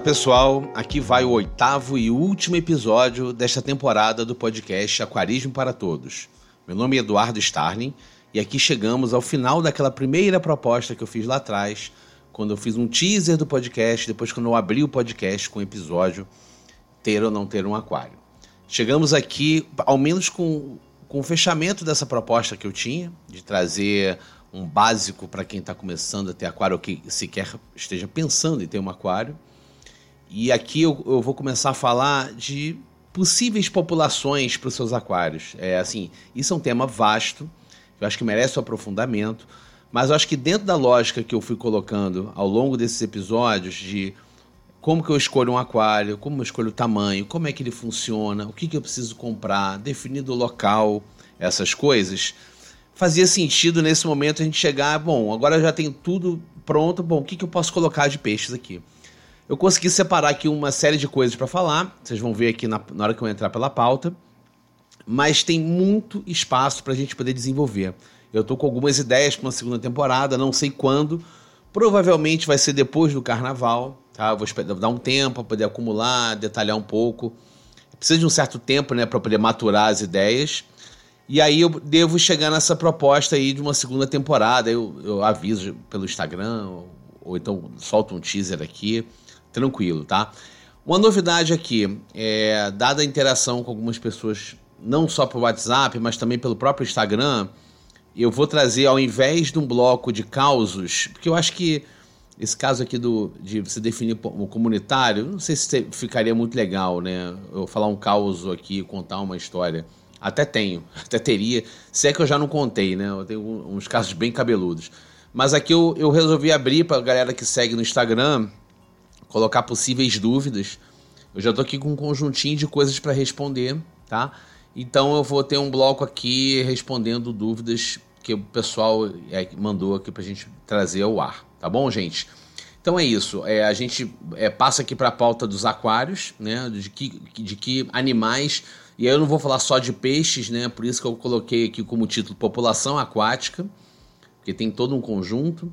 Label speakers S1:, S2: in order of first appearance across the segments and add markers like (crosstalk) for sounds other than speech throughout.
S1: Olá pessoal, aqui vai o oitavo e último episódio desta temporada do podcast Aquarismo para Todos. Meu nome é Eduardo Starling e aqui chegamos ao final daquela primeira proposta que eu fiz lá atrás, quando eu fiz um teaser do podcast, depois quando eu abri o podcast com o episódio Ter ou Não Ter um Aquário. Chegamos aqui, ao menos com, com o fechamento dessa proposta que eu tinha, de trazer um básico para quem está começando a ter aquário ou que sequer esteja pensando em ter um aquário. E aqui eu, eu vou começar a falar de possíveis populações para os seus aquários. É assim, isso é um tema vasto, eu acho que merece um aprofundamento, mas eu acho que dentro da lógica que eu fui colocando ao longo desses episódios de como que eu escolho um aquário, como eu escolho o tamanho, como é que ele funciona, o que, que eu preciso comprar, definido o local, essas coisas, fazia sentido nesse momento a gente chegar, bom, agora já tem tudo pronto, bom, o que, que eu posso colocar de peixes aqui? Eu consegui separar aqui uma série de coisas para falar, vocês vão ver aqui na, na, hora que eu entrar pela pauta, mas tem muito espaço para a gente poder desenvolver. Eu estou com algumas ideias para uma segunda temporada, não sei quando, provavelmente vai ser depois do carnaval, tá? Eu vou esperar, dar um tempo para poder acumular, detalhar um pouco. Precisa de um certo tempo, né, para poder maturar as ideias. E aí eu devo chegar nessa proposta aí de uma segunda temporada. Eu, eu aviso pelo Instagram, ou, ou então solto um teaser aqui tranquilo, tá? Uma novidade aqui, é, dada a interação com algumas pessoas, não só pelo WhatsApp, mas também pelo próprio Instagram, eu vou trazer, ao invés de um bloco de causos, porque eu acho que esse caso aqui do, de você definir o comunitário, não sei se ficaria muito legal, né? Eu falar um caos aqui, contar uma história. Até tenho, (laughs) até teria, se é que eu já não contei, né? Eu tenho uns casos bem cabeludos. Mas aqui eu, eu resolvi abrir para a galera que segue no Instagram colocar possíveis dúvidas. Eu já estou aqui com um conjuntinho de coisas para responder, tá? Então eu vou ter um bloco aqui respondendo dúvidas que o pessoal é, mandou aqui para a gente trazer ao ar, tá bom, gente? Então é isso. É, a gente é, passa aqui para a pauta dos aquários, né? De que, de que animais. E aí eu não vou falar só de peixes, né? Por isso que eu coloquei aqui como título População Aquática, porque tem todo um conjunto.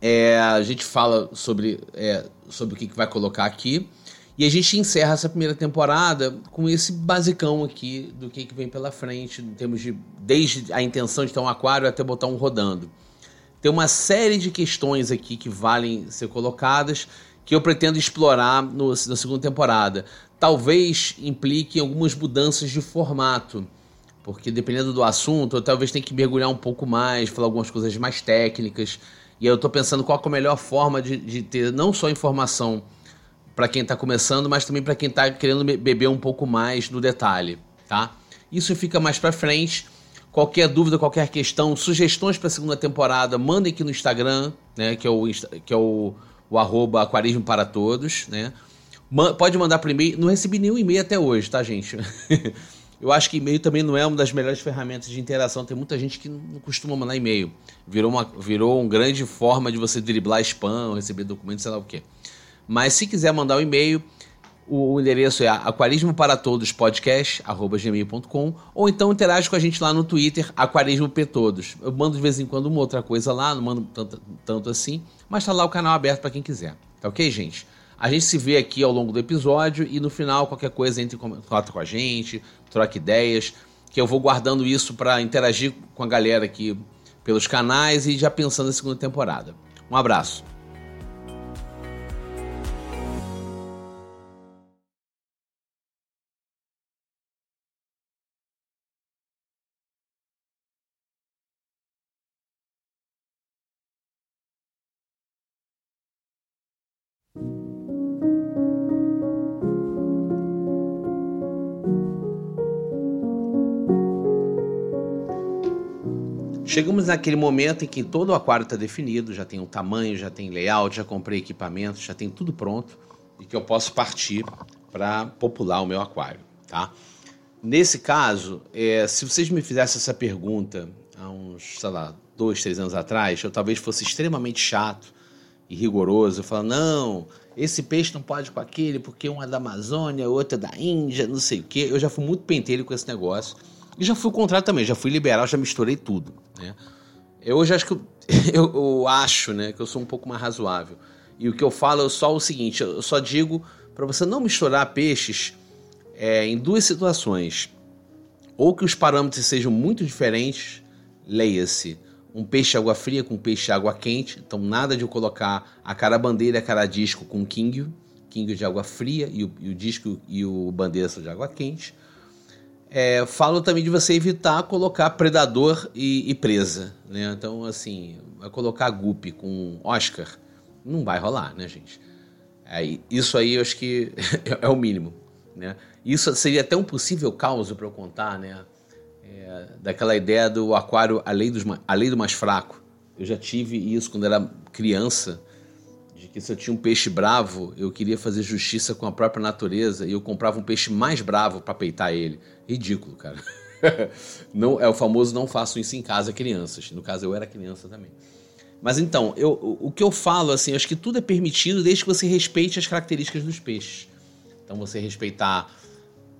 S1: É, a gente fala sobre, é, sobre o que, que vai colocar aqui. E a gente encerra essa primeira temporada com esse basicão aqui do que, que vem pela frente, em termos de desde a intenção de ter um aquário até botar um rodando. Tem uma série de questões aqui que valem ser colocadas que eu pretendo explorar no, na segunda temporada. Talvez implique algumas mudanças de formato, porque dependendo do assunto, eu talvez tenha que mergulhar um pouco mais, falar algumas coisas mais técnicas. E eu estou pensando qual é a melhor forma de, de ter não só informação para quem está começando, mas também para quem está querendo beber um pouco mais no detalhe, tá? Isso fica mais para frente. Qualquer dúvida, qualquer questão, sugestões para a segunda temporada, mandem aqui no Instagram, né? Que é o, que é o, o arroba aquarismo para todos, né? Pode mandar por e-mail. Não recebi nenhum e-mail até hoje, tá, gente? (laughs) Eu acho que e-mail também não é uma das melhores ferramentas de interação. Tem muita gente que não costuma mandar e-mail. Virou uma, virou uma grande forma de você driblar spam, receber documentos, sei lá o quê. Mas se quiser mandar um e-mail, o, endereço é aquarismoparatodospodcast.gmail.com ou então interage com a gente lá no Twitter, aquarismoptodos. Eu mando de vez em quando uma outra coisa lá, não mando tanto, tanto assim, mas tá lá o canal aberto para quem quiser. Tá ok, gente? A gente se vê aqui ao longo do episódio e no final, qualquer coisa, entre em contato com a gente, troque ideias, que eu vou guardando isso para interagir com a galera aqui pelos canais e já pensando na segunda temporada. Um abraço. Chegamos naquele momento em que todo o aquário está definido, já tem o tamanho, já tem layout, já comprei equipamento, já tem tudo pronto e que eu posso partir para popular o meu aquário, tá? Nesse caso, é, se vocês me fizessem essa pergunta há uns, sei lá, dois, três anos atrás, eu talvez fosse extremamente chato e rigoroso, falar, não, esse peixe não pode com aquele porque um é da Amazônia, outro é da Índia, não sei o quê. Eu já fui muito pentelho com esse negócio. E já fui o contrário também, já fui liberal, já misturei tudo. Né? Eu hoje acho que eu, (laughs) eu, eu, acho né, que eu sou um pouco mais razoável. E o que eu falo é só o seguinte: eu só digo para você não misturar peixes é, em duas situações. Ou que os parâmetros sejam muito diferentes, leia-se um peixe água fria com peixe água quente, então nada de eu colocar a cara bandeira a cara disco com king, king de água fria e o, e o disco e o bandeira são de água quente. É, falo também de você evitar colocar predador e, e presa, né? Então, assim, vai colocar guppy com Oscar, não vai rolar, né, gente? É, isso aí eu acho que (laughs) é o mínimo, né? Isso seria até um possível caos para eu contar, né? É, daquela ideia do aquário a lei, dos, a lei do mais fraco. Eu já tive isso quando era criança, de que se eu tinha um peixe bravo, eu queria fazer justiça com a própria natureza e eu comprava um peixe mais bravo para peitar ele. Ridículo, cara. (laughs) não é o famoso não faço isso em casa, crianças. No caso eu era criança também. Mas então, eu, o que eu falo assim, acho que tudo é permitido desde que você respeite as características dos peixes. Então você respeitar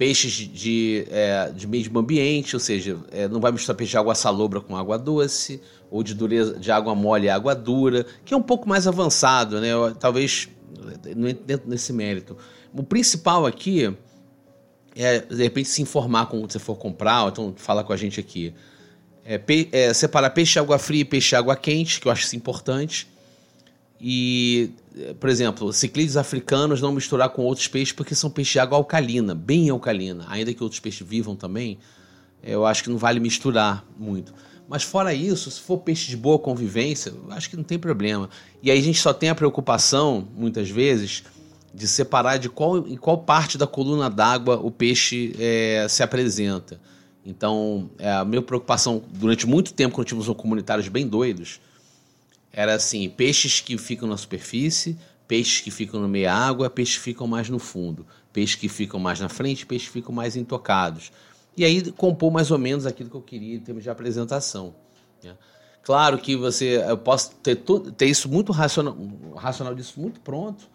S1: peixes de, é, de mesmo ambiente, ou seja, é, não vai misturar peixe de água salobra com água doce, ou de dureza de água mole e água dura, que é um pouco mais avançado, né? Talvez dentro desse mérito. O principal aqui é, de repente, se informar quando você for comprar, então fala com a gente aqui. É, pe é, separar peixe água fria e peixe água quente, que eu acho isso importante. E, por exemplo, ciclídeos africanos não misturar com outros peixes porque são peixes de água alcalina, bem alcalina. Ainda que outros peixes vivam também, eu acho que não vale misturar muito. Mas fora isso, se for peixe de boa convivência, eu acho que não tem problema. E aí a gente só tem a preocupação, muitas vezes, de separar de qual, em qual parte da coluna d'água o peixe é, se apresenta. Então, é, a minha preocupação durante muito tempo, quando tínhamos comunitários bem doidos, era assim: peixes que ficam na superfície, peixes que ficam no meio água, peixes que ficam mais no fundo, peixes que ficam mais na frente, peixes que ficam mais intocados. E aí compor mais ou menos aquilo que eu queria em termos de apresentação. Né? Claro que você, eu posso ter, tudo, ter isso muito racional, racional disso muito pronto,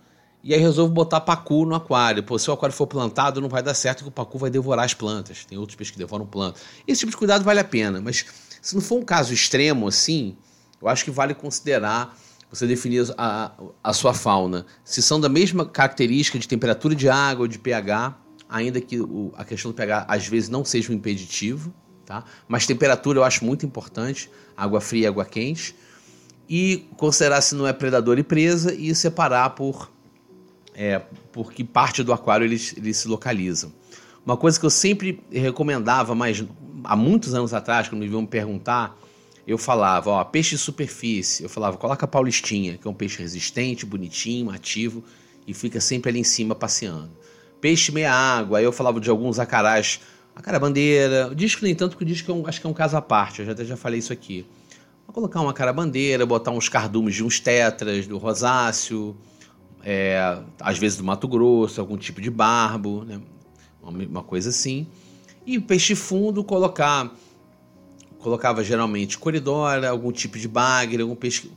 S1: e aí resolvo botar pacu no aquário. Pô, se o aquário for plantado, não vai dar certo que o pacu vai devorar as plantas. Tem outros peixes que devoram plantas. Esse tipo de cuidado vale a pena, mas se não for um caso extremo assim, eu acho que vale considerar você definir a, a sua fauna. Se são da mesma característica de temperatura de água ou de pH, ainda que o, a questão do pH às vezes não seja um impeditivo, tá? mas temperatura eu acho muito importante, água fria e água quente. E considerar se não é predador e presa e separar por, é, por que parte do aquário eles, eles se localizam. Uma coisa que eu sempre recomendava, mas há muitos anos atrás, quando me vinham perguntar, eu falava, ó, peixe de superfície. Eu falava, coloca a paulistinha, que é um peixe resistente, bonitinho, ativo e fica sempre ali em cima passeando. Peixe meia água, aí eu falava de alguns acarás, acará bandeira. O disco nem tanto, porque o disco é um, acho que é um caso à parte, eu já, até já falei isso aqui. Vou colocar uma cara bandeira, botar uns cardumes de uns tetras, do rosáceo, é, às vezes do Mato Grosso, algum tipo de barbo, né? uma, uma coisa assim. E peixe fundo, colocar colocava geralmente coridora, algum tipo de bagre, algum peixe,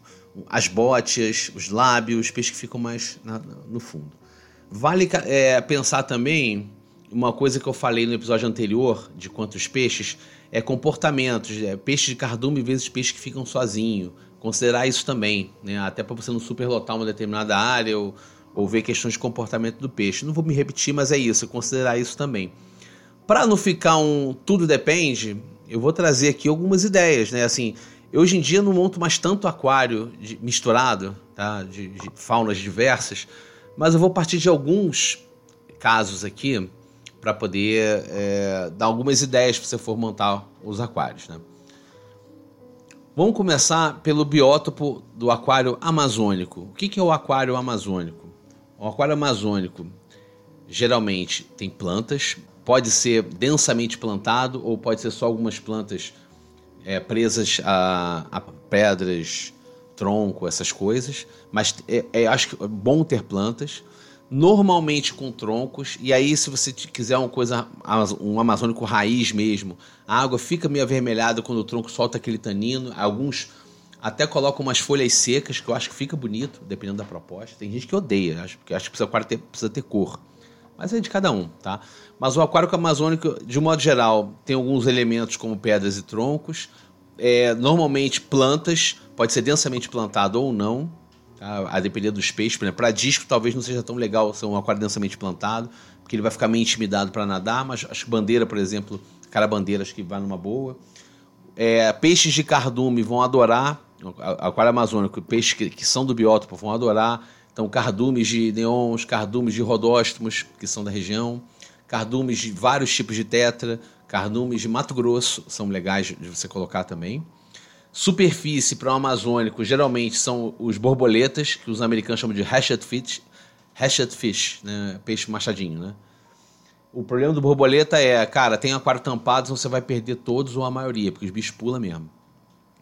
S1: as botias, os lábios, peixes que ficam mais na, no fundo. Vale é, pensar também uma coisa que eu falei no episódio anterior de quantos peixes é comportamentos, é, peixe de cardume vezes peixes que ficam sozinho. Considerar isso também, né? até para você não superlotar uma determinada área ou, ou ver questões de comportamento do peixe. Não vou me repetir, mas é isso, considerar isso também. Para não ficar um tudo depende, eu vou trazer aqui algumas ideias, né? Assim, hoje em dia não monto mais tanto aquário de, misturado, tá? De, de, faunas diversas, mas eu vou partir de alguns casos aqui para poder é, dar algumas ideias para você for montar os aquários, né? Vamos começar pelo biótopo do aquário amazônico. O que, que é o aquário amazônico? O aquário amazônico geralmente tem plantas, pode ser densamente plantado ou pode ser só algumas plantas é, presas a, a, pedras, tronco, essas coisas. Mas é, é, acho que é bom ter plantas, normalmente com troncos. E aí, se você quiser uma coisa, um amazônico raiz mesmo, a água fica meio avermelhada quando o tronco solta aquele tanino. Alguns até colocam umas folhas secas, que eu acho que fica bonito, dependendo da proposta. Tem gente que odeia, acho, porque acho que precisa precisa ter cor. Mas é de cada um, tá? Mas o aquário amazônico, de modo geral, tem alguns elementos como pedras e troncos. É, normalmente plantas, pode ser densamente plantado ou não, Tá? A depender dos peixes. Para disco, talvez não seja tão legal ser um aquário densamente plantado, porque ele vai ficar meio intimidado para nadar, mas acho que bandeira, por exemplo, cara bandeira, acho que vai numa boa. É, peixes de cardume vão adorar, aquário amazônico, peixes que, que são do biótopo vão adorar. Então, cardumes de neons, cardumes de rodóstomos, que são da região, cardumes de vários tipos de tetra, cardumes de Mato Grosso, são legais de você colocar também. Superfície para o amazônico, geralmente são os borboletas, que os americanos chamam de hatchet fish, hatchet fish né? peixe machadinho, né? O problema do borboleta é, cara, tem aquário tampado, você vai perder todos ou a maioria, porque os bichos pulam mesmo.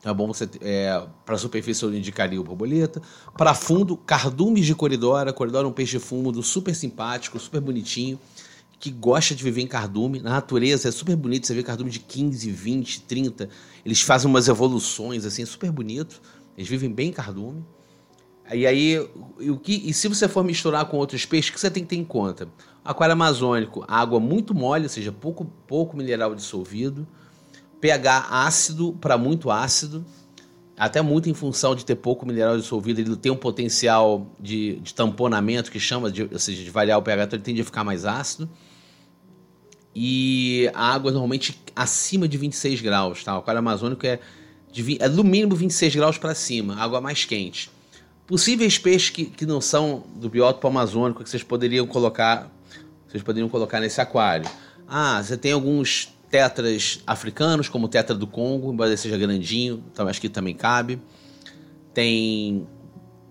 S1: Então é bom você. É, para superfície eu indicaria o borboleta. Para fundo, cardumes de coridora. Coridora é um peixe fundo super simpático, super bonitinho, que gosta de viver em cardume. Na natureza é super bonito, você vê cardume de 15, 20, 30. Eles fazem umas evoluções assim, super bonito. Eles vivem bem em cardume. E aí, o que, e se você for misturar com outros peixes, o que você tem que ter em conta? Aquário amazônico, água muito mole, ou seja, pouco, pouco mineral dissolvido. pH ácido para muito ácido, até muito em função de ter pouco mineral dissolvido, ele tem um potencial de, de tamponamento que chama, de, ou seja, de variar o pH, então ele tende a ficar mais ácido. E a água normalmente acima de 26 graus, tá? O aquário amazônico é, de, é no mínimo 26 graus para cima, água mais quente. Possíveis peixes que, que não são do biótopo amazônico que vocês poderiam colocar vocês poderiam colocar nesse aquário. Ah, você tem alguns tetras africanos, como o tetra do Congo, embora ele seja grandinho, então acho que também cabe. Tem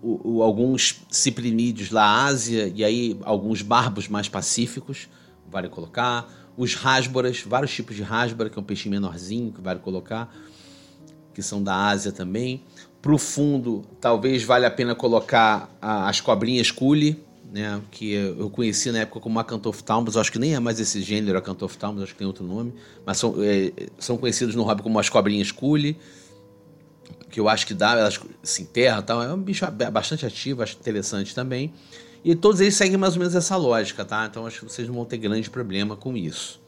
S1: o, o, alguns ciprinídeos da Ásia, e aí alguns barbos mais pacíficos, vale colocar. Os rasboras, vários tipos de rasbora, que é um peixe menorzinho, que vale colocar, que são da Ásia também. Para o fundo, talvez valha a pena colocar a, as cobrinhas cule, né, que eu conheci na época como Acantophthalmus, acho que nem é mais esse gênero Acantophthalmus, acho que tem outro nome, mas são, é, são conhecidos no hobby como as cobrinhas cule, que eu acho que dá, elas se enterram tal, é um bicho bastante ativo, acho interessante também. E todos eles seguem mais ou menos essa lógica, tá? Então acho que vocês não vão ter grande problema com isso.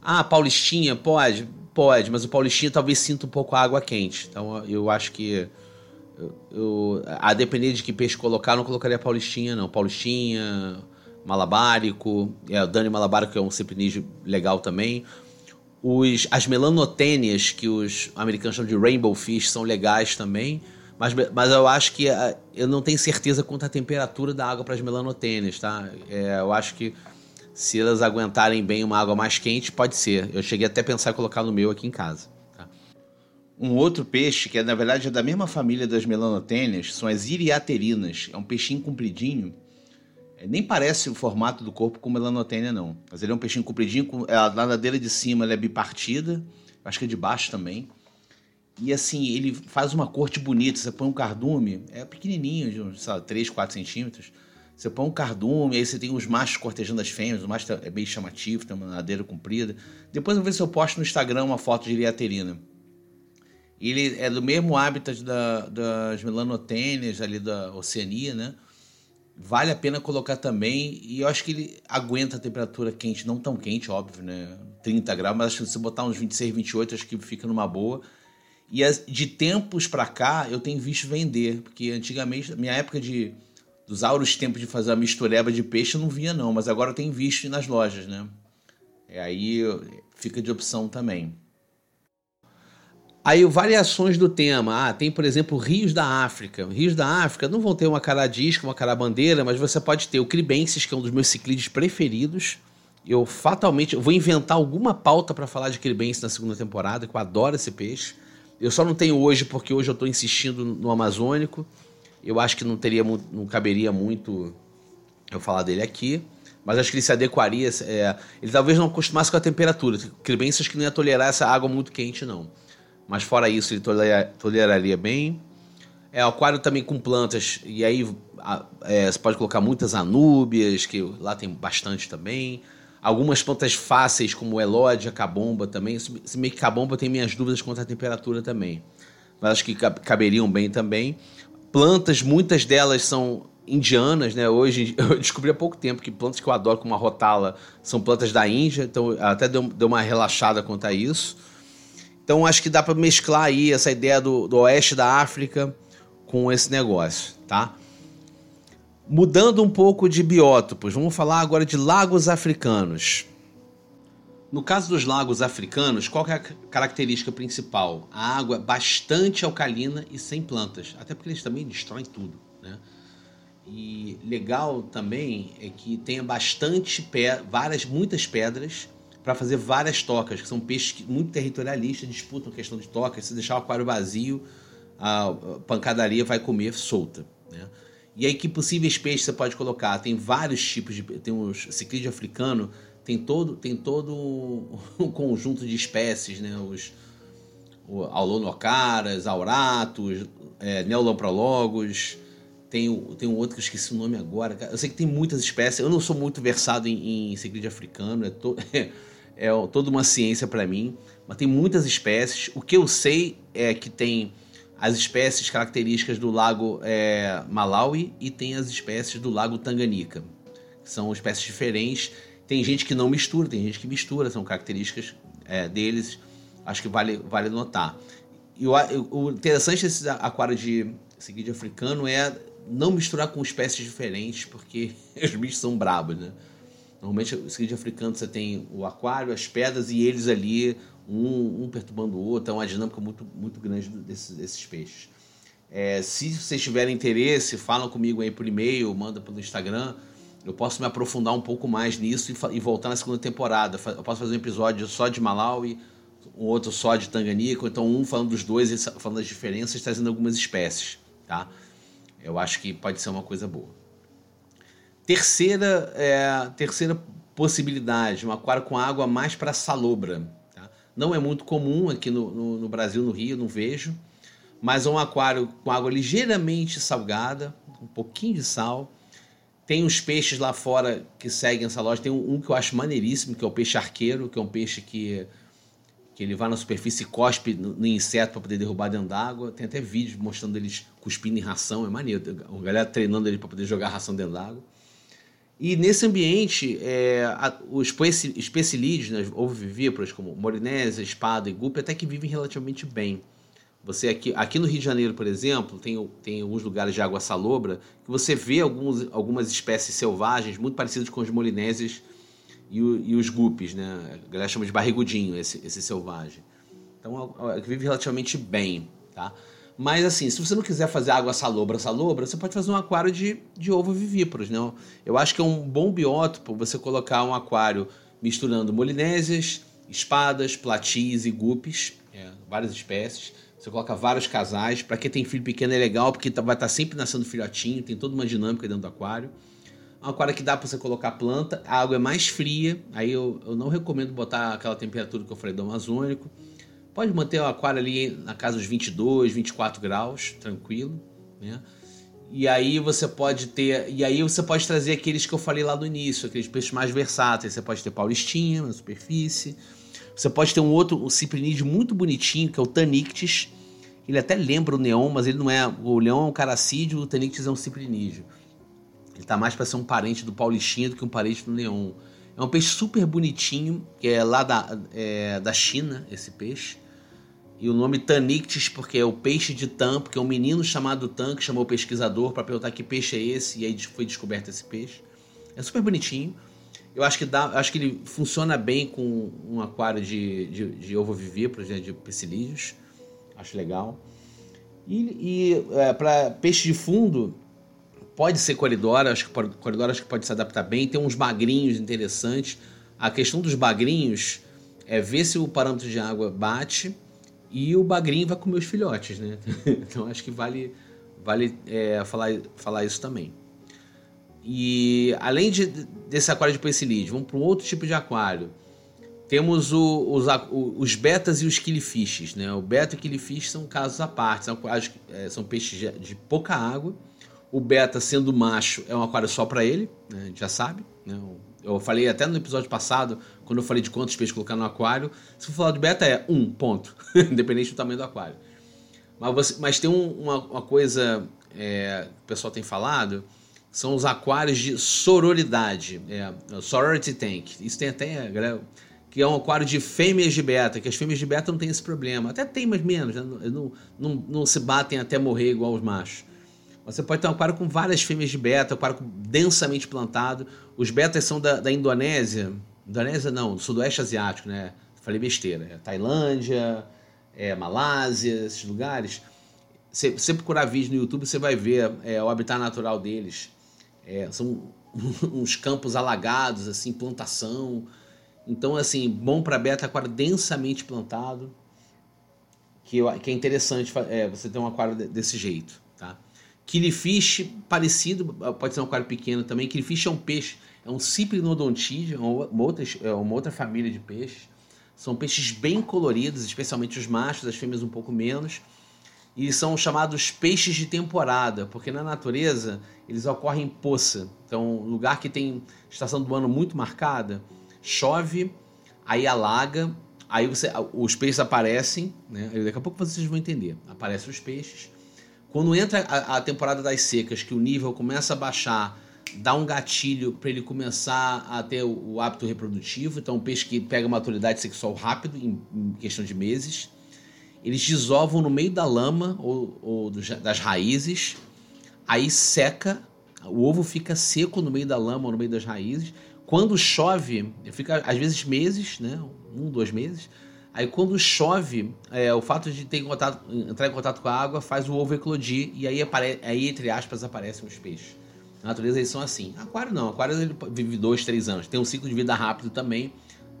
S1: Ah, Paulistinha, pode, pode, mas o Paulistinha talvez sinta um pouco a água quente. Então eu acho que eu, eu, a depender de que peixe colocar, não colocaria paulistinha, não. Paulistinha, malabárico, é, o Dani malabárico é um ciprinídeo legal também. Os, as melanotênias, que os americanos chamam de rainbow fish, são legais também. Mas, mas eu acho que é, eu não tenho certeza quanto à temperatura da água para as melanotênias, tá? É, eu acho que se elas aguentarem bem uma água mais quente, pode ser. Eu cheguei até a pensar em colocar no meu aqui em casa. Um outro peixe, que é, na verdade é da mesma família das melanotênias, são as iriaterinas. É um peixinho compridinho. É, nem parece o formato do corpo com melanotênia, não. Mas ele é um peixinho compridinho, com, a nadadeira de cima é bipartida, acho que é de baixo também. E assim, ele faz uma corte bonita. Você põe um cardume, é pequenininho, de lá, 3, 4 centímetros. Você põe um cardume, aí você tem os machos cortejando as fêmeas, o macho é bem chamativo, tem uma nadadeira comprida. Depois eu vou ver se eu posto no Instagram uma foto de iriaterina. Ele é do mesmo hábitat da, das melanotênias ali da Oceania, né? Vale a pena colocar também, e eu acho que ele aguenta a temperatura quente, não tão quente, óbvio, né? 30 graus, mas acho que se botar uns 26, 28, acho que fica numa boa. E de tempos para cá, eu tenho visto vender, porque antigamente, minha época de dos auros tempos de fazer a mistureba de peixe, eu não via não, mas agora eu tenho visto nas lojas, né? É aí fica de opção também. Aí variações do tema. Ah, tem, por exemplo, rios da África. Rios da África não vão ter uma cara disco, uma cara bandeira, mas você pode ter o Cribensis, que é um dos meus ciclídeos preferidos. Eu fatalmente eu vou inventar alguma pauta para falar de Cribensis na segunda temporada, que eu adoro esse peixe. Eu só não tenho hoje porque hoje eu estou insistindo no Amazônico. Eu acho que não teria não caberia muito eu falar dele aqui. Mas acho que ele se adequaria. É, ele talvez não acostumasse com a temperatura. Cribensis que não ia tolerar essa água muito quente, não. Mas fora isso, ele toleraria bem. É, aquário também com plantas, e aí é, você pode colocar muitas anúbias, que lá tem bastante também. Algumas plantas fáceis, como elódia, cabomba também. Se bem que cabomba tem minhas dúvidas quanto à temperatura também. Mas acho que caberiam bem também. Plantas, muitas delas são indianas, né? Hoje (laughs) eu descobri há pouco tempo que plantas que eu adoro, como a rotala, são plantas da Índia, então até deu, deu uma relaxada quanto a isso. Então acho que dá para mesclar aí essa ideia do, do oeste da África com esse negócio, tá? Mudando um pouco de biótopos, vamos falar agora de lagos africanos. No caso dos lagos africanos, qual é a característica principal? A água bastante alcalina e sem plantas, até porque eles também destroem tudo, né? E legal também é que tenha bastante várias, muitas pedras para fazer várias tocas, que são peixes muito territorialistas, disputam a questão de tocas. Se deixar o aquário vazio, a pancadaria vai comer solta. Né? E aí, que possíveis peixes você pode colocar? Tem vários tipos de. Tem os ciclídeo africano, tem todo, tem todo (laughs) um conjunto de espécies, né? Os aulonocaras, auratos, é, neoloprologos. Tem, tem um outro que eu esqueci o nome agora. Eu sei que tem muitas espécies. Eu não sou muito versado em, em ciclídeo africano. É, to, (laughs) é, toda uma ciência para mim. Mas tem muitas espécies. O que eu sei é que tem as espécies características do lago é, Malawi e tem as espécies do lago Tanganica. São espécies diferentes. Tem gente que não mistura, tem gente que mistura, são características é, deles. Acho que vale, vale notar. E o, o interessante desse aquário de seguide africano é não misturar com espécies diferentes, porque (laughs) os bichos são brabos, né? Normalmente, o seguide africano você tem o aquário, as pedras e eles ali um, um perturbando o outro, é uma dinâmica muito, muito grande desses, desses peixes. É, se vocês tiverem interesse, falam comigo aí por e-mail, manda pelo Instagram. Eu posso me aprofundar um pouco mais nisso e, e, voltar na segunda temporada. Eu posso fazer um episódio só de Malawi, um outro só de Tanganica, então um falando dos dois, falando das diferenças, trazendo algumas espécies, tá? Eu acho que pode ser uma coisa boa. Terceira, é, terceira possibilidade, um aquário com água mais para salobra. Não é muito comum aqui no, no, no Brasil, no Rio, não vejo. Mas é um aquário com água ligeiramente salgada, um pouquinho de sal. Tem os peixes lá fora que seguem essa loja. Tem um, um, que eu acho maneiríssimo, que é o peixe arqueiro, que é um peixe que, que ele vai na superfície e cospe no, no inseto para poder derrubar dentro d'água. Tem até vídeos mostrando eles cuspindo em ração, é maneiro. A galera treinando ele para poder jogar ração dentro d'água. E nesse ambiente, é, a, os especilídeos, né, ovovivíparos como molinésia, espada e gupe, até que vivem relativamente bem. Você aqui, aqui no Rio de Janeiro, por exemplo, tem, tem alguns lugares de água salobra que você vê alguns, algumas espécies selvagens muito parecidas com os molinésias e, o, e os gupes, né? A galera chama de barrigudinho esse, esse selvagem. Então, é, é, vive relativamente bem, tá? Mas assim, se você não quiser fazer água salobra, salobra, você pode fazer um aquário de, de ovo vivíparos, né? Eu acho que é um bom biótopo você colocar um aquário misturando molinésias, espadas, platis e gupes, é, várias espécies. Você coloca vários casais. Para quem tem filho pequeno é legal, porque tá, vai estar tá sempre nascendo filhotinho, tem toda uma dinâmica dentro do aquário. É um aquário que dá para você colocar planta, a água é mais fria, aí eu, eu não recomendo botar aquela temperatura que eu falei do Amazônico. Pode manter o aquário ali na casa dos 22, 24 graus, tranquilo, né? E aí você pode ter, e aí você pode trazer aqueles que eu falei lá no início, aqueles peixes mais versáteis. Você pode ter paulistinha na superfície. Você pode ter um outro, um ciprinídeo muito bonitinho, que é o Tanictis. Ele até lembra o neon, mas ele não é. O leão é um caracídeo, o Tanictis é um ciprinídeo. Ele tá mais para ser um parente do paulistinha do que um parente do neon. É um peixe super bonitinho, que é lá da, é, da China, esse peixe. E o nome Tanictis, porque é o peixe de Tan, porque é um menino chamado Tan que chamou o pesquisador para perguntar que peixe é esse, e aí foi descoberto esse peixe. É super bonitinho. Eu acho que dá, acho que ele funciona bem com um aquário de, de, de ovovivíparos, né, de pecilídeos. Acho legal. E, e é, para peixe de fundo, pode ser coridora, acho que coridora acho que pode se adaptar bem. Tem uns bagrinhos interessantes. A questão dos bagrinhos é ver se o parâmetro de água bate e o bagrinho vai comer os filhotes, né? (laughs) então acho que vale, vale é, falar, falar isso também. E além de, desse aquário de poecilídeo, vamos para um outro tipo de aquário. Temos o, os, os betas e os killifish, né? O beta e o killifish são casos à parte, são, é, são peixes de, de pouca água. O beta, sendo macho, é um aquário só para ele, né? a gente já sabe. Né? Eu falei até no episódio passado, quando eu falei de quantos peixes colocar no aquário. Se for falar de beta, é um ponto, (laughs) independente do tamanho do aquário. Mas, você, mas tem um, uma, uma, coisa é, que o pessoal tem falado, são os aquários de sororidade, é, sorority tank. Isso tem até, galera, que é um aquário de fêmeas de beta, que as fêmeas de beta não tem esse problema. Até tem, mas menos, né? não, não, não, se batem até morrer igual os machos. Você pode ter um aquário com várias fêmeas de beta, um aquário densamente plantado. Os betas são da, da Indonésia. Indonésia não, do Sudoeste Asiático, né? Falei besteira. É Tailândia, é Malásia, esses lugares. Se você procurar vídeo no YouTube, você vai ver é, o habitat natural deles. É, são (laughs) uns campos alagados, assim, plantação então, assim, bom para beta, aquário densamente plantado, que, que é interessante é, você ter um aquário desse jeito, tá? Killifish, parecido, pode ser um aquário pequeno também. Killifish é um peixe, é um Cyprinodontidia, uma outra, é uma outra família de peixes. São peixes bem coloridos, especialmente os machos, as fêmeas um pouco menos. E são chamados peixes de temporada, porque na natureza eles ocorrem em poça. Então, lugar que tem estação do ano muito marcada, chove, aí alaga, aí você, os peixes aparecem, né? Daqui a pouco vocês vão entender. Aparecem os peixes. Quando entra a, a temporada das secas, que o nível começa a baixar, dá um gatilho para ele começar a ter o, hábito reprodutivo. Então, um peixe que pega maturidade sexual rápido, em, em questão de meses. Eles desovam no meio da lama ou, ou dos, das raízes, aí seca, o ovo fica seco no meio da lama ou no meio das raízes. Quando chove, fica às vezes meses, né? Um, dois meses. Aí quando chove, é, o fato de ter contato, entrar em contato com a água faz o ovo eclodir e aí, apare, aí entre aspas, aparecem os peixes. Na natureza eles são assim. Aquário não, aquário ele vive dois, três anos. Tem um ciclo de vida rápido também.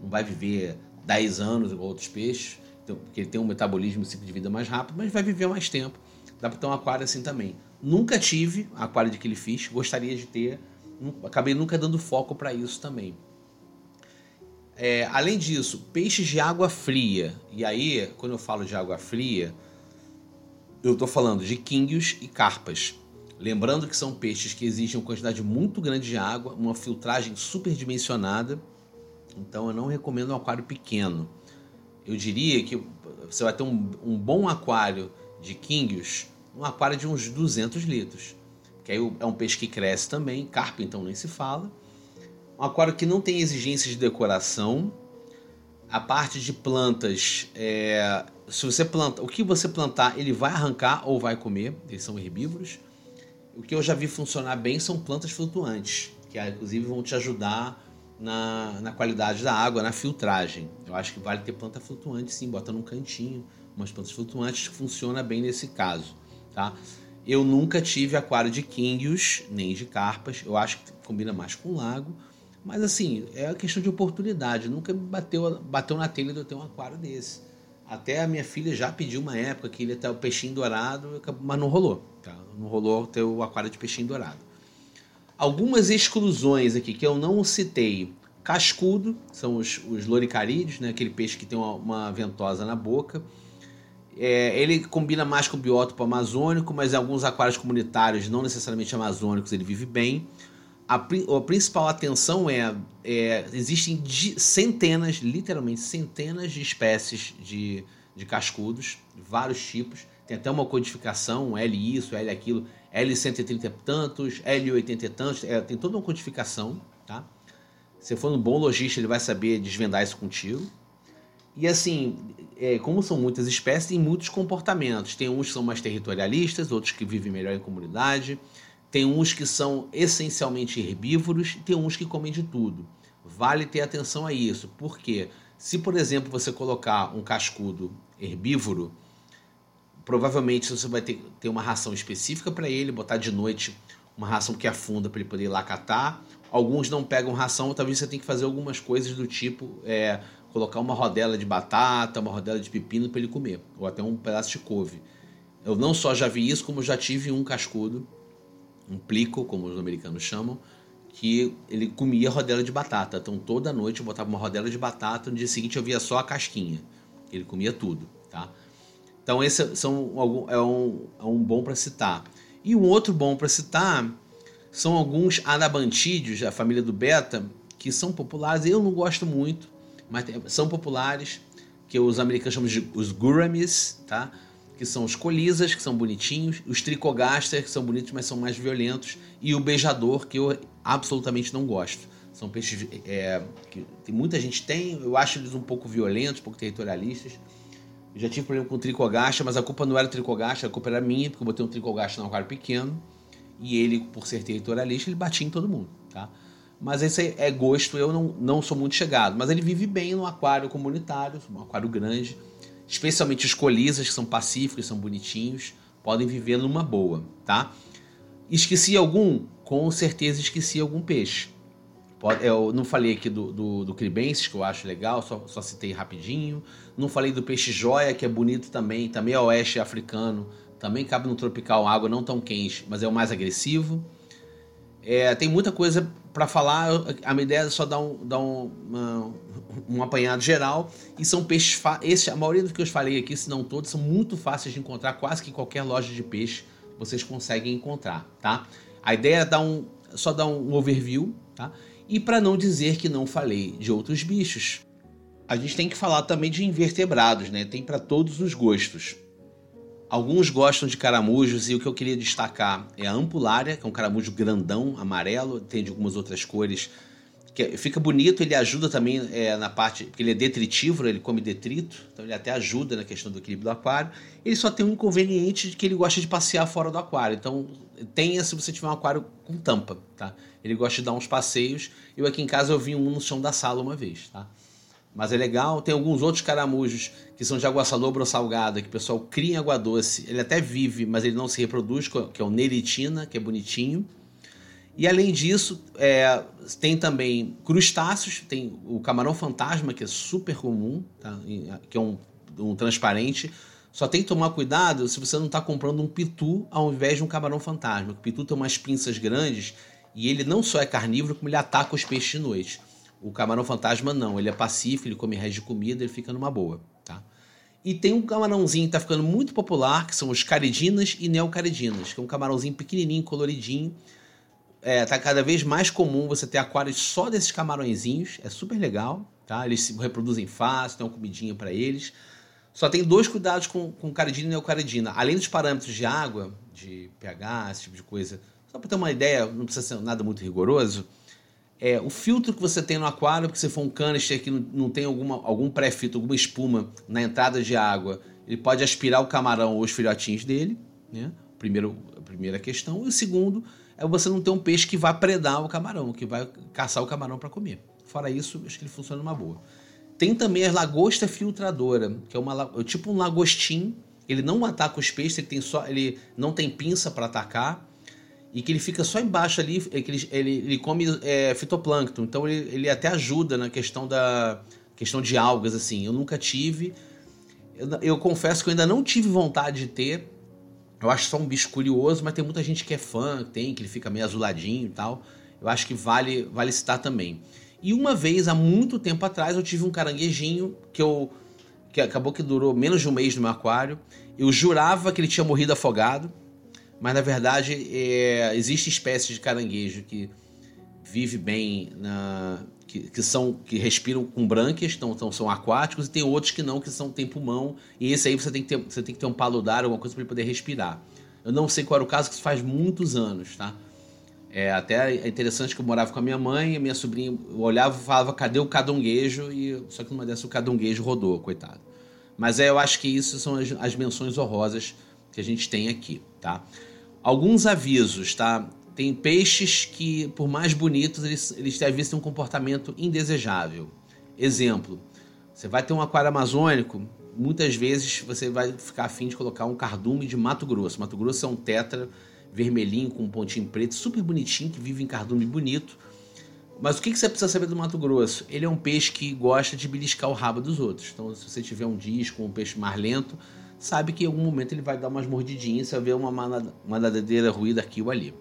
S1: Não vai viver 10 anos igual outros peixes, então, porque ele tem um metabolismo, um ciclo de vida mais rápido, mas vai viver mais tempo. Dá para ter um aquário assim também. Nunca tive aquário de aquele fish, gostaria de ter acabei nunca dando foco para isso também. É, além disso, peixes de água fria. E aí, quando eu falo de água fria, eu estou falando de quinguios e carpas. Lembrando que são peixes que exigem uma quantidade muito grande de água, uma filtragem superdimensionada. Então eu não recomendo um aquário pequeno. Eu diria que você vai ter um, um bom aquário de quinguios, um aquário de uns 200 litros que aí é um peixe que cresce também, carpa então nem se fala. Um aquário que não tem exigências de decoração. A parte de plantas, é, se você planta, o que você plantar, ele vai arrancar ou vai comer, eles são herbívoros. O que eu já vi funcionar bem são plantas flutuantes, que inclusive vão te ajudar na, na qualidade da água, na filtragem. Eu acho que vale ter planta flutuante sim, bota num cantinho, umas plantas flutuantes funciona bem nesse caso, tá? Eu nunca tive aquário de quinguios, nem de carpas. Eu acho que combina mais com lago. Mas assim, é a questão de oportunidade. Nunca bateu, bateu na telha de eu ter um aquário desse. Até a minha filha já pediu uma época que ele ter o peixinho dourado, mas não rolou. Tá? Não rolou ter o aquário de peixinho dourado. Algumas exclusões aqui que eu não citei. Cascudo, são os, os loricarídeos, né? aquele peixe que tem uma, uma ventosa na boca. É, ele combina mais com o biótopo amazônico, mas em alguns aquários comunitários, não necessariamente amazônicos, ele vive bem. A, a principal atenção é, é existem centenas, literalmente centenas de espécies de, de cascudos, vários tipos. Tem até uma codificação, L isso, L aquilo, L130 e tantos, L80 e tantos, é, tem toda uma codificação, tá? Se for um bom lojista, ele vai saber desvendar isso contigo. E assim, é, como são muitas espécies, tem muitos comportamentos. Tem uns que são mais territorialistas, outros que vivem melhor em comunidade. Tem uns que são essencialmente herbívoros, tem uns que comem de tudo. Vale ter atenção a isso, porque se, por exemplo, você colocar um cascudo herbívoro, provavelmente você vai ter, ter uma ração específica para ele, botar de noite uma ração que afunda para ele poder ir lá catar. Alguns não pegam ração, talvez você tenha que fazer algumas coisas do tipo é, colocar uma rodela de batata, uma rodela de pepino para ele comer, ou até um pedaço de couve. Eu não só já vi isso, como já tive um cascudo, um plico, como os americanos chamam, que ele comia rodela de batata. Então toda noite eu botava uma rodela de batata, no dia seguinte eu via só a casquinha. Ele comia tudo, tá? Então esse são, é, um, é um bom para citar. E um outro bom para citar são alguns anabantídeos, a família do beta, que são populares. Eu não gosto muito, mas são populares, que os americanos chamam de os guramis, tá? que são os colisas, que são bonitinhos, os tricogaster, que são bonitos, mas são mais violentos, e o beijador, que eu absolutamente não gosto. São peixes é, que muita gente tem, eu acho eles um pouco violentos, um pouco territorialistas. Já tive problema com tricogacha, mas a culpa não era tricogacha, a culpa era minha, porque eu botei um tricogacha num aquário pequeno e ele, por ser territorialista, ele batia em todo mundo, tá? Mas esse é gosto, eu não, não sou muito chegado. Mas ele vive bem no aquário comunitário, um aquário grande. Especialmente os colisas, que são pacíficos, são bonitinhos, podem viver numa boa, tá? Esqueci algum? Com certeza esqueci algum peixe. Eu não falei aqui do, do, do Cribensis, que eu acho legal, só, só citei rapidinho. Não falei do peixe joia, que é bonito também, também é oeste africano, também cabe no tropical, água não tão quente, mas é o mais agressivo. É, tem muita coisa para falar, a minha ideia é só dar um, dar um, uma, um apanhado geral. E são peixes. Esse, a maioria dos que eu falei aqui, se não todos, são muito fáceis de encontrar, quase que qualquer loja de peixe vocês conseguem encontrar, tá? A ideia é dar um, só dar um overview, tá? E para não dizer que não falei de outros bichos, a gente tem que falar também de invertebrados, né? Tem para todos os gostos. Alguns gostam de caramujos e o que eu queria destacar é a ampulária, que é um caramujo grandão, amarelo, tem de algumas outras cores. Que é, fica bonito, ele ajuda também é, na parte. Porque ele é detritívoro, ele come detrito, então ele até ajuda na questão do equilíbrio do aquário. Ele só tem um inconveniente de que ele gosta de passear fora do aquário. Então tenha se você tiver um aquário com tampa, tá? Ele gosta de dar uns passeios. Eu aqui em casa eu vi um no chão da sala uma vez, tá? Mas é legal. Tem alguns outros caramujos que são de água salobra ou salgada, que o pessoal cria em água doce. Ele até vive, mas ele não se reproduz, que é o neritina, que é bonitinho. E além disso, é, tem também crustáceos, tem o camarão fantasma, que é super comum, tá? que é um, um transparente. Só tem que tomar cuidado se você não está comprando um pitu ao invés de um camarão fantasma. O pitu tem umas pinças grandes e ele não só é carnívoro, como ele ataca os peixes de noite. O camarão fantasma não, ele é pacífico, ele come resto de comida, ele fica numa boa, tá? E tem um camarãozinho que tá ficando muito popular, que são os caridinas e neocaridinas, que é um camarãozinho pequenininho, coloridinho. É, tá cada vez mais comum você ter aquários só desses camarõezinhos, é super legal, tá? Eles se reproduzem fácil, tem uma comidinha para eles. Só tem dois cuidados com, com caridina e neocaridina. Além dos parâmetros de água, de pH, esse tipo de coisa, só para ter uma ideia, não precisa ser nada muito rigoroso, é, o filtro que você tem no aquário, porque se for um canister que não, não tem alguma, algum pré-filtro, alguma espuma na entrada de água, ele pode aspirar o camarão ou os filhotinhos dele, né? Primeiro, a primeira questão. E o segundo é você não ter um peixe que vai predar o camarão, que vai caçar o camarão para comer. Fora isso, acho que ele funciona numa boa. Tem também a lagosta filtradora, que é uma é tipo um lagostim. Ele não ataca os peixes, ele, tem só, ele não tem pinça para atacar e que ele fica só embaixo ali, é ele, ele, ele come é, fitoplâncton, então ele, ele até ajuda na questão da questão de algas, assim. Eu nunca tive, eu, eu confesso que eu ainda não tive vontade de ter, eu acho só um bicho curioso, mas tem muita gente que é fã, tem, que ele fica meio azuladinho e tal. Eu acho que vale, vale citar também. E uma vez, há muito tempo atrás, eu tive um caranguejinho que eu que acabou que durou menos de um mês no meu aquário. Eu jurava que ele tinha morrido afogado mas na verdade é, existe espécies de caranguejo que vive bem na que, que, são que respiram com brânquias, então, então, são aquáticos e tem outros que não que são tem pulmão e esse aí você tem que ter você tem que ter um paludar alguma coisa para ele poder respirar. Eu não sei qual era o caso que isso faz muitos anos, tá? É até é interessante que eu morava com a minha mãe, a minha sobrinha olhava e falava cadê o cadonguejo e só que numa dessas o cadonguejo rodou, coitado. Mas é, eu acho que isso são as, as menções honrosas que a gente tem aqui, tá? Alguns avisos, tá? Tem peixes que, por mais bonitos, eles, eles têm um comportamento indesejável. Exemplo, você vai ter um aquário amazônico, muitas vezes você vai ficar afim de colocar um cardume de Mato Grosso. Mato Grosso é um tetra vermelhinho com um pontinho preto, super bonitinho, que vive em cardume bonito. Mas o que você precisa saber do Mato Grosso? Ele é um peixe que gosta de beliscar o rabo dos outros. Então, se você tiver um disco, um peixe mais lento, sabe que em algum momento ele vai dar umas mordidinhas, você vai ver uma, uma nadadeira ruída aqui ou ali.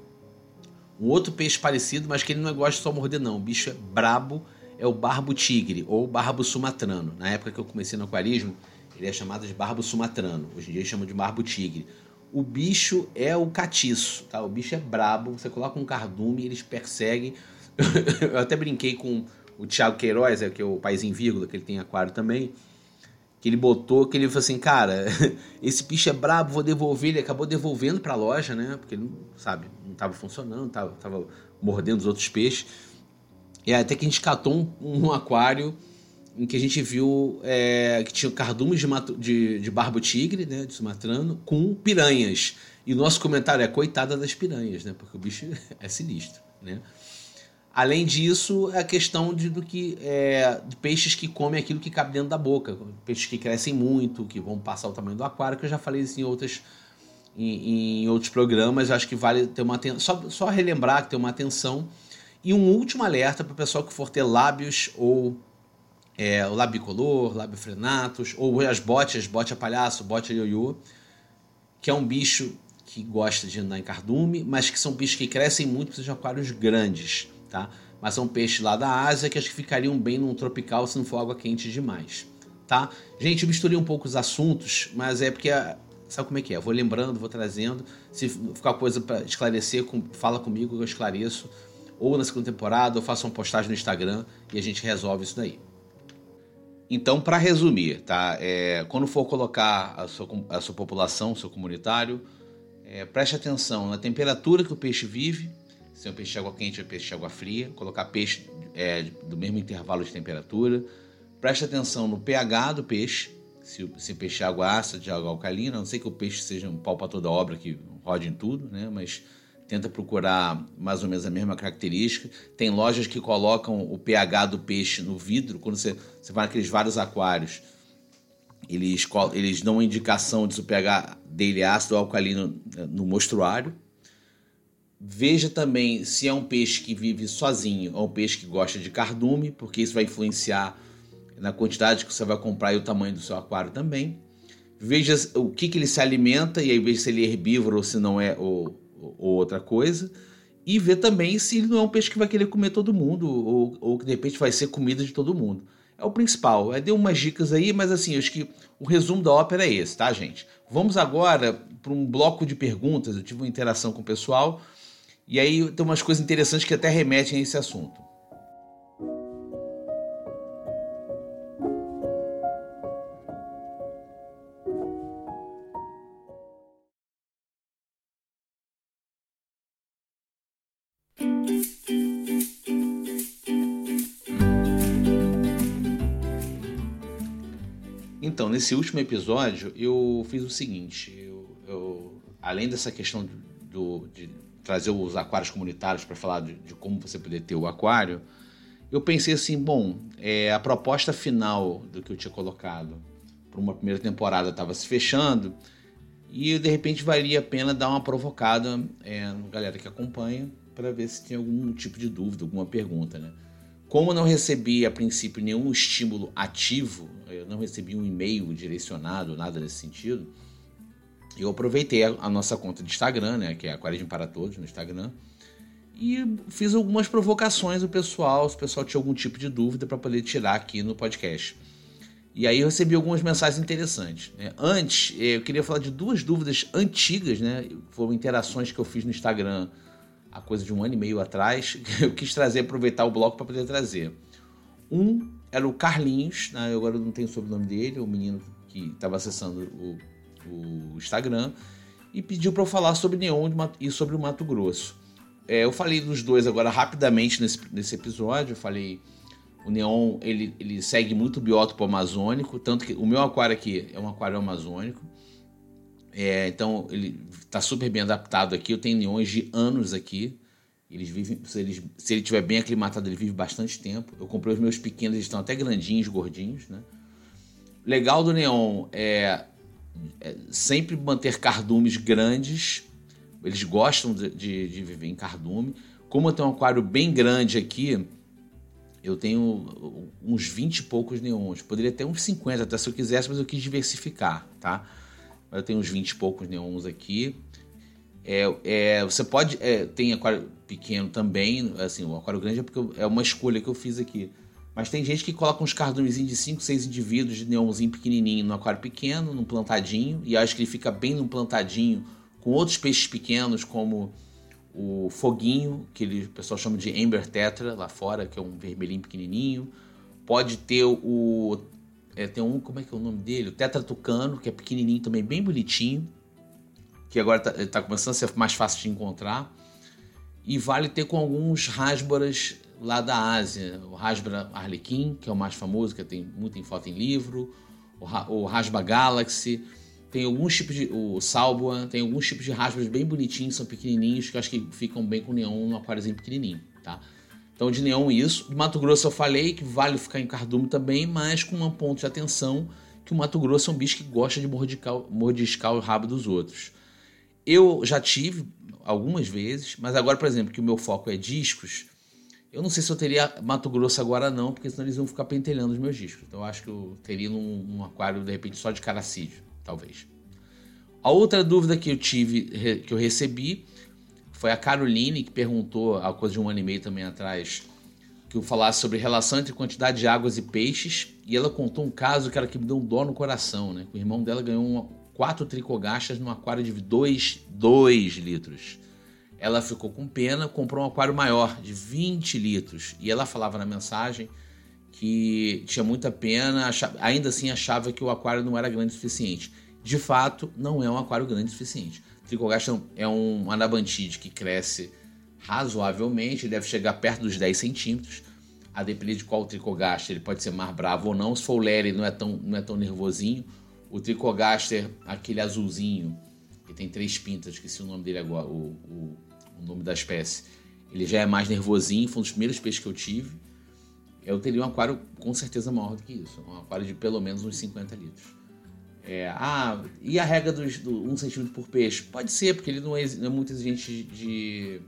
S1: Um outro peixe parecido, mas que ele não gosta de só morder não, o bicho é brabo, é o barbo tigre ou barbo sumatrano. Na época que eu comecei no aquarismo, ele é chamado de barbo sumatrano. Hoje em dia chama de barbo tigre. O bicho é o catiço, tá? O bicho é brabo, você coloca um cardume, eles perseguem. (laughs) eu até brinquei com o Thiago Queiroz, é que é o paizinho vírgula, que ele tem aquário também que ele botou, que ele falou assim, cara, (laughs) esse bicho é brabo, vou devolver. Ele acabou devolvendo para a loja, né? Porque ele, sabe, não estava funcionando, tava, tava mordendo os outros peixes. E até que a gente catou um, um aquário em que a gente viu é, que tinha cardumes de, de, de barbo tigre, né, de sumatrano, com piranhas. E o nosso comentário é coitada das piranhas, né, porque o bicho (laughs) é sinistro, né. Além disso, a questão de, do que, é, de peixes que comem aquilo que cabe dentro da boca. Peixes que crescem muito, que vão passar o tamanho do aquário, que eu já falei isso em, outras, em, em outros programas. Acho que vale ter uma atenção. Só, só relembrar que tem uma atenção. E um último alerta para o pessoal que for ter lábios ou é, o labicolor, labifrenatus, ou as botes, bote a palhaço, bote a ioiô, que é um bicho que gosta de andar em cardume, mas que são bichos que crescem muito, precisam de aquários grandes tá? Mas são peixes lá da Ásia que acho que ficariam bem num tropical se não for água quente demais, tá? Gente, eu misturei um pouco os assuntos, mas é porque sabe como é que é? Vou lembrando, vou trazendo. Se ficar coisa para esclarecer, fala comigo que eu esclareço. Ou na segunda temporada, eu faço uma postagem no Instagram e a gente resolve isso daí. Então, para resumir, tá? É, quando for colocar a sua, a sua população, o seu comunitário, é, preste atenção na temperatura que o peixe vive, se é um peixe de água quente ou peixe de água fria, colocar peixe é, do mesmo intervalo de temperatura. Preste atenção no pH do peixe, se, se peixe é água ácida, de água alcalina, a não sei que o peixe seja um pau para toda obra que rode em tudo, né? mas tenta procurar mais ou menos a mesma característica. Tem lojas que colocam o pH do peixe no vidro, quando você, você vai naqueles vários aquários, eles, eles dão uma indicação de se o pH dele é ácido ou alcalino né, no mostruário. Veja também se é um peixe que vive sozinho ou um peixe que gosta de cardume, porque isso vai influenciar na quantidade que você vai comprar e o tamanho do seu aquário também. Veja o que, que ele se alimenta e aí veja se ele é herbívoro ou se não é ou, ou outra coisa. E ver também se ele não é um peixe que vai querer comer todo mundo ou, ou que de repente vai ser comida de todo mundo. É o principal. Eu dei umas dicas aí, mas assim, acho que o resumo da ópera é esse, tá, gente? Vamos agora para um bloco de perguntas. Eu tive uma interação com o pessoal e aí tem umas coisas interessantes que até remetem a esse assunto. Então, nesse último episódio, eu fiz o seguinte: eu, eu além dessa questão do, de trazer os aquários comunitários para falar de, de, como você poder ter o aquário, eu pensei assim, bom, é, a proposta final do que eu tinha colocado para uma primeira temporada estava se fechando e de repente valia a pena dar uma provocada é, no galera que acompanha para ver se tem algum tipo de dúvida, alguma pergunta, né? Como não recebi a princípio nenhum estímulo ativo, eu não recebi um e-mail direcionado, nada nesse sentido, eu aproveitei a, a, nossa conta de Instagram, né, que é Aquarismo para Todos no Instagram, e fiz algumas provocações ao pessoal, se o pessoal tinha algum tipo de dúvida para poder tirar aqui no podcast. E aí eu recebi algumas mensagens interessantes. Né? Antes, eu queria falar de duas dúvidas antigas, né? Foram interações que eu fiz no Instagram há coisa de um ano e meio atrás, (laughs) que eu quis trazer, aproveitar o bloco para poder trazer. Um era o Carlinhos, né? eu agora não tenho o sobrenome dele, o menino que estava acessando o o Instagram, e pediu para eu falar sobre Neon e sobre o Mato Grosso. É, eu falei dos dois agora rapidamente nesse, nesse episódio. Eu falei o Neon ele, ele segue muito o biótopo amazônico, tanto que o meu aquário aqui é um aquário amazônico. É, então ele está super bem adaptado aqui. Eu tenho neons de anos aqui. Eles vivem, se, eles, se ele estiver bem aclimatado, ele vive bastante tempo. Eu comprei os meus pequenos, eles estão até grandinhos, gordinhos, né? Legal do neon é é, sempre manter cardumes grandes. Eles gostam de, de, de, viver em cardume. Como eu tenho um aquário bem grande aqui, eu tenho uns 20 e poucos neons. Poderia ter uns 50 até se eu quisesse, mas eu quis diversificar, tá? Eu tenho uns 20 e poucos neons aqui. É, é, você pode. É, tem aquário pequeno também. Assim, o aquário grande é porque é uma escolha que eu fiz aqui. Mas tem gente que coloca uns cardumezinhos de 5, 6 indivíduos de neonzinho pequenininho no aquário pequeno, num plantadinho, e acho que ele fica bem num plantadinho com outros peixes pequenos, como o foguinho, que ele, o pessoal chama de Amber Tetra lá fora, que é um vermelhinho pequenininho. Pode ter o. É, tem um, como é que é o nome dele? O Tetra Tucano, que é pequenininho também, bem bonitinho, que agora está tá começando a ser mais fácil de encontrar. E vale ter com alguns rasboras lá da Ásia, o Rasbra Arlequim, que é o mais famoso, que tem muito foto em livro, o, Rasba Galaxy, tem alguns tipos de. O Salboa, tem alguns tipos de raspas bem bonitinhos, são pequenininhos, que eu acho que ficam bem com neon no aquáriozinho pequenininho, tá? Então, de neon, isso. Do Mato Grosso, eu falei que vale ficar em cardume também, mas com um ponto de atenção que o Mato Grosso é um bicho que gosta de mordiscar, mordiscar o rabo dos outros. Eu já tive algumas vezes, mas agora, por exemplo, que o meu foco é discos, eu não sei se eu teria Mato Grosso agora não, porque senão eles vão ficar pentelhando os meus discos. Então eu acho que eu teria num, um aquário, de repente, só de caracídeo, talvez. A outra dúvida que eu tive, que eu recebi, foi a Caroline, que perguntou, há coisa de um ano e meio também atrás, que eu falasse sobre relação entre quantidade de águas e peixes, e ela contou um caso que era que me deu um dó no coração, né? O irmão dela ganhou uma, quatro tricogachas num aquário de 2 litros. Ela ficou com pena, comprou um aquário maior, de 20 litros, e ela falava na mensagem que tinha muita pena, achava, ainda assim achava que o aquário não era grande o suficiente. De fato, não é um aquário grande o suficiente. Tricogaster é um anabantide que cresce razoavelmente, deve chegar perto dos 10 centímetros. A depender de qual tricogaster, ele pode ser mais bravo ou não. Se for o Lery, não é tão, não é tão nervosinho. O tricogaster, aquele azulzinho, que tem três pintas, esqueci o nome dele agora, o, o, o nome da espécie. Ele já é mais nervosinho, foi um dos primeiros peixes que eu tive. Eu teria um aquário com certeza maior do que isso. Um aquário de pelo menos uns 50 litros. É, ah, e a regra dos, do 1 um centímetro por peixe? Pode ser, porque ele não é, não é muito exigente de, de,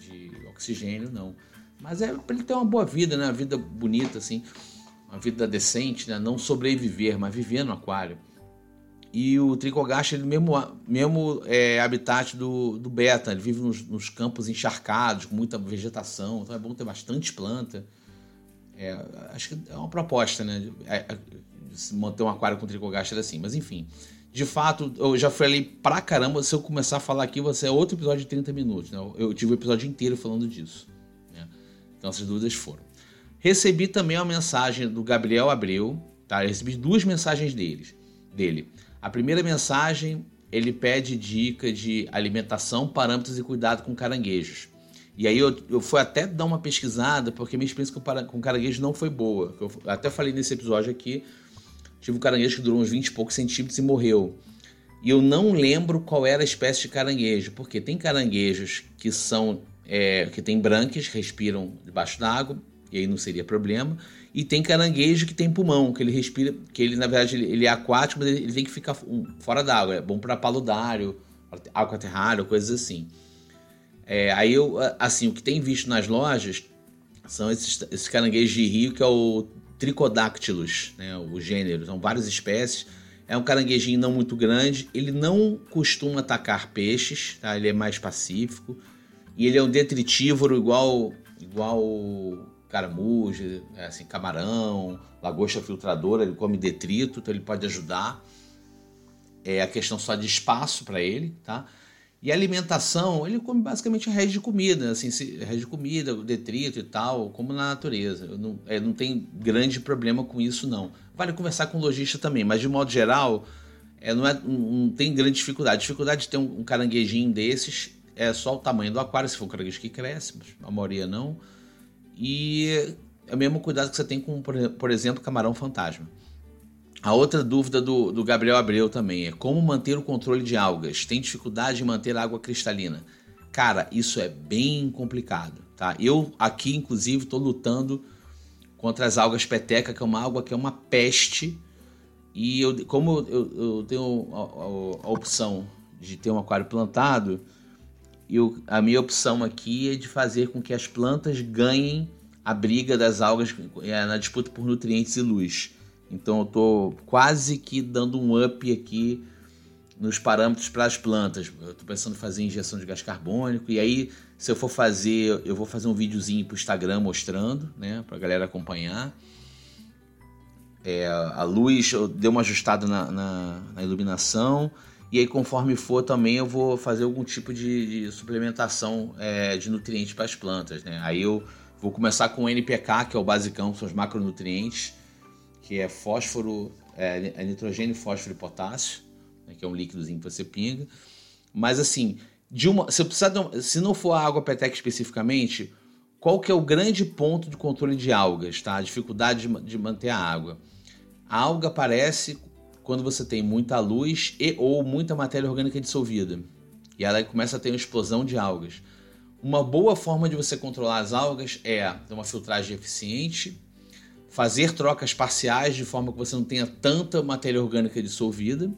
S1: de, oxigênio, não. Mas é para ele ter uma boa vida, né? Uma vida bonita, assim. Uma vida decente, né? Não sobreviver, mas viver no aquário. E o tricogacha, ele mesmo, mesmo é habitat do, do beta, ele vive nos, nos, campos encharcados, com muita vegetação, então é bom ter bastante planta. É, acho que é uma proposta, né? É, é, manter um aquário com tricogaster assim. Mas enfim, de fato, eu já falei pra caramba. Se eu começar a falar aqui, vai ser outro episódio de 30 minutos. Né? Eu tive o episódio inteiro falando disso. Né? Então essas dúvidas foram. Recebi também uma mensagem do Gabriel Abreu. Tá? Eu recebi duas mensagens deles, dele. A primeira mensagem, ele pede dica de alimentação, parâmetros e cuidado com caranguejos. E aí eu, eu fui até dar uma pesquisada, porque minha experiência com, com caranguejo não foi boa. Eu até falei nesse episódio aqui, Tive um caranguejo que durou uns 20 e poucos centímetros e morreu. E eu não lembro qual era a espécie de caranguejo, porque tem caranguejos que são é, que tem branquias, respiram debaixo d'água, e aí não seria problema. E tem caranguejo que tem pulmão, que ele respira, que ele na verdade ele, ele é aquático, mas ele, ele tem que ficar fora d'água. É bom para paludário, aquaterrário, coisas assim. É, aí eu, assim, o que tem visto nas lojas são esses, esses caranguejos de rio, que é o Tricodáctilos, né, o gênero, são várias espécies. É um caranguejinho não muito grande, ele não costuma atacar peixes, tá? ele é mais pacífico. E ele é um detritívoro igual igual caramujo, é assim, camarão, lagosta filtradora, ele come detrito, então ele pode ajudar. É a questão só de espaço para ele, tá? E alimentação, ele come basicamente resto de comida, assim, resto de comida, detrito e tal, como na natureza. Não, é, não tem grande problema com isso, não. Vale conversar com o lojista também, mas de modo geral, é, não, é, não tem grande dificuldade. A dificuldade de ter um, um caranguejinho desses é só o tamanho do aquário, se for um caranguejo que cresce, a maioria não. E é o mesmo cuidado que você tem com, por exemplo, camarão fantasma. A outra dúvida do, do Gabriel Abreu também é como manter o controle de algas. Tem dificuldade em manter a água cristalina? Cara, isso é bem complicado, tá? Eu aqui, inclusive, estou lutando contra as algas peteca, que é uma água que é uma peste. E eu, como eu, eu tenho a, a, a, opção de ter um aquário plantado, eu, a minha opção aqui é de fazer com que as plantas ganhem a briga das algas é, na disputa por nutrientes e luz. Então eu estou quase que dando um up aqui nos parâmetros para as plantas. Eu estou pensando em fazer injeção de gás carbônico e aí se eu for fazer, eu vou fazer um videozinho para o Instagram mostrando, né, para a galera acompanhar. É, a luz eu dei uma ajustada na, na, na, iluminação e aí conforme for também eu vou fazer algum tipo de, de suplementação é, de nutrientes para as plantas, né? Aí eu vou começar com o NPK que é o basicão, são os macronutrientes que é fósforo, é, é nitrogênio, fósforo e potássio, né, que é um líquidozinho que você pinga. Mas assim, de uma, se, precisar de, se não for a água peteca especificamente, qual que é o grande ponto de controle de algas, tá? A dificuldade de, de manter a água. A alga aparece quando você tem muita luz e ou muita matéria orgânica dissolvida. E ela começa a ter uma explosão de algas. Uma boa forma de você controlar as algas é ter uma filtragem eficiente, fazer trocas parciais de forma que você não tenha tanta matéria orgânica dissolvida